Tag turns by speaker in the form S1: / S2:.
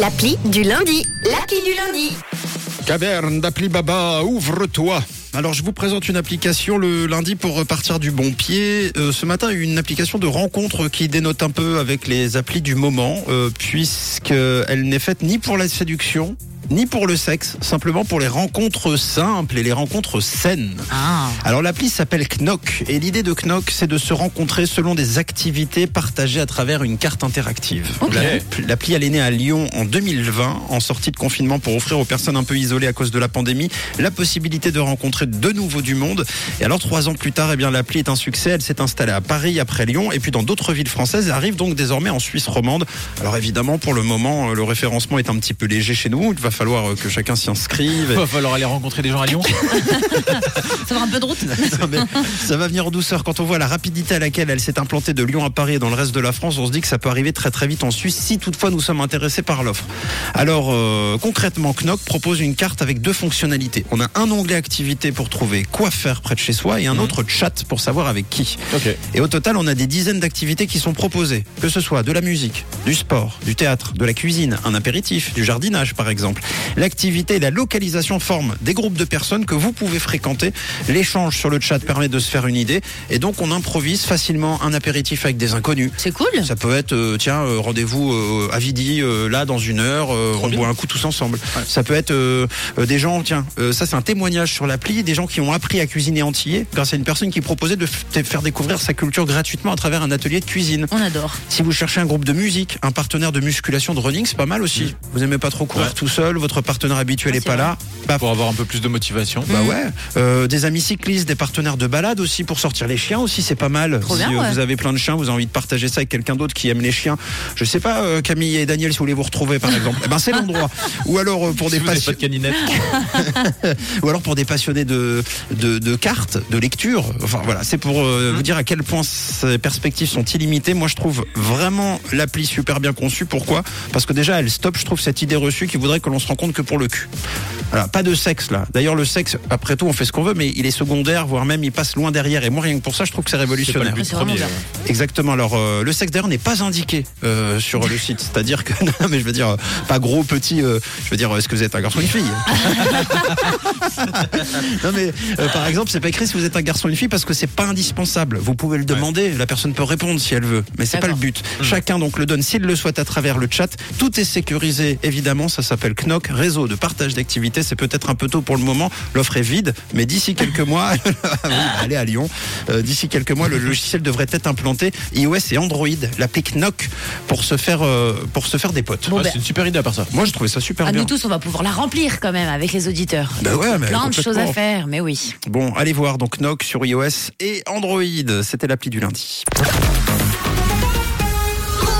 S1: L'appli du lundi. L'appli du lundi.
S2: Caverne d'appli Baba, ouvre-toi. Alors je vous présente une application le lundi pour repartir du bon pied. Euh, ce matin, une application de rencontre qui dénote un peu avec les applis du moment, euh, puisqu'elle n'est faite ni pour la séduction, ni pour le sexe, simplement pour les rencontres simples et les rencontres saines.
S3: Ah.
S2: Alors l'appli s'appelle Knock et l'idée de Knock c'est de se rencontrer selon des activités partagées à travers une carte interactive.
S3: Ok.
S2: La- L'appli elle est née à Lyon en 2020 en sortie de confinement pour offrir aux personnes un peu isolées à cause de la pandémie la possibilité de rencontrer de nouveau du monde. Et alors trois ans plus tard, eh bien l'appli est un succès. Elle s'est installée à Paris après Lyon et puis dans d'autres villes françaises et arrive donc désormais en Suisse romande. Alors évidemment pour le moment le référencement est un petit peu léger chez nous. Il va falloir euh, que chacun s'y inscrive.
S4: Il va falloir aller rencontrer des gens à Lyon.
S3: Ça va un peu de route
S2: Non, mais ça va venir en douceur. Quand on voit la rapidité à laquelle elle s'est implantée de Lyon à Paris et dans le reste de la France, on se dit que ça peut arriver très très vite en Suisse si toutefois nous sommes intéressés par l'offre. Alors euh, concrètement, Knock propose une carte avec deux fonctionnalités. On a un onglet activité pour trouver quoi faire près de chez soi et un autre chat pour savoir avec qui. Et au total, on a des dizaines d'activités qui sont proposées, que ce soit de la musique, du sport, du théâtre, de la cuisine, un apéritif, du jardinage par exemple. L'activité et la localisation forment des groupes de personnes que vous pouvez fréquenter. L'échange sur le chat permet de se faire une idée et donc on improvise facilement un apéritif avec des inconnus.
S3: C'est cool
S2: Ça peut être, euh, tiens, euh, rendez-vous euh, à Vidi, euh, là, dans une heure, euh, on
S4: bien.
S2: boit un coup tous ensemble. Ça peut être euh, euh, des gens, tiens, euh, ça c'est un témoignage sur l'appli, des gens qui ont appris à cuisiner entier grâce à une personne qui proposait de faire découvrir sa culture gratuitement à travers un atelier de cuisine.
S3: On adore.
S2: Si vous cherchez un groupe de musique, un partenaire de musculation, de running, c'est pas mal aussi. Vous aimez pas trop courir
S4: Ouais.
S2: tout seul, votre partenaire habituel
S3: Ah,
S2: est
S3: c'est
S2: pas
S3: vrai.
S2: là, bah,
S4: Pour avoir un peu plus de motivation.
S2: bah ouais, Euh, des amis cyclistes, des partenaires de balade aussi pour sortir les chiens aussi, c'est pas mal.
S3: Trop
S2: si
S3: bien,
S2: euh,
S3: ouais.
S2: vous avez plein de chiens, vous avez envie de partager ça avec quelqu'un d'autre qui aime les chiens. Je sais pas, euh, Camille et Daniel, si vous voulez vous retrouver par exemple, eh ben c'est l'endroit. Ou alors euh, pour des
S4: Si vous n'avez pas
S2: passion-
S4: de caninette.
S2: ou alors pour des passionnés de, de, de cartes, de lecture. Enfin voilà, c'est pour euh, vous dire à quel point ces perspectives sont illimitées. Moi, je trouve vraiment l'appli super bien conçue. Pourquoi? Parce que déjà, elle stoppe, je trouve, cette idée reçue qui voudrait que l'on se rencontre que pour le cul. Voilà, pas de sexe là. D'ailleurs, le sexe, après tout, on fait ce qu'on veut, mais il est secondaire, voire même il passe loin derrière. Et moi, rien que pour ça, je trouve que c'est
S4: C'est pas le
S2: révolutionnaire.
S4: but premier. ouais.
S2: Exactement. Alors, euh, le sexe d'ailleurs n'est pas indiqué euh, sur le site. C'est-à-dire que, non, mais je veux dire, euh, pas gros, petit. euh, je veux dire, est-ce que vous êtes un garçon ou une fille? Non, mais euh, par exemple, c'est pas écrit si vous êtes un garçon ou une fille parce que c'est pas indispensable. Vous pouvez le demander. La personne peut répondre si elle veut, mais c'est pas le but. Chacun donc le donne s'il le souhaite à travers le chat. Tout est sécurisé, évidemment. Ça s'appelle Knock, réseau de partage d'activités. C'est peut-être un peu tôt pour le moment. L'offre est vide, mais d'ici quelques mois, ah oui, allez à Lyon. Euh, d'ici quelques mois, le logiciel devrait être implanté iOS et Android, l'appli Knock, pour se faire euh, pour se faire des potes.
S3: Bon, ben,
S4: c'est une super idée à part ça.
S2: Moi, je trouvais ça super
S3: à
S2: bien.
S3: nous tous, on va pouvoir la remplir quand même avec les auditeurs.
S2: Bah ouais, mais
S3: Plein de choses à faire, mais oui.
S2: Bon, allez voir donc Knock sur iOS et Android. C'était l'appli du lundi.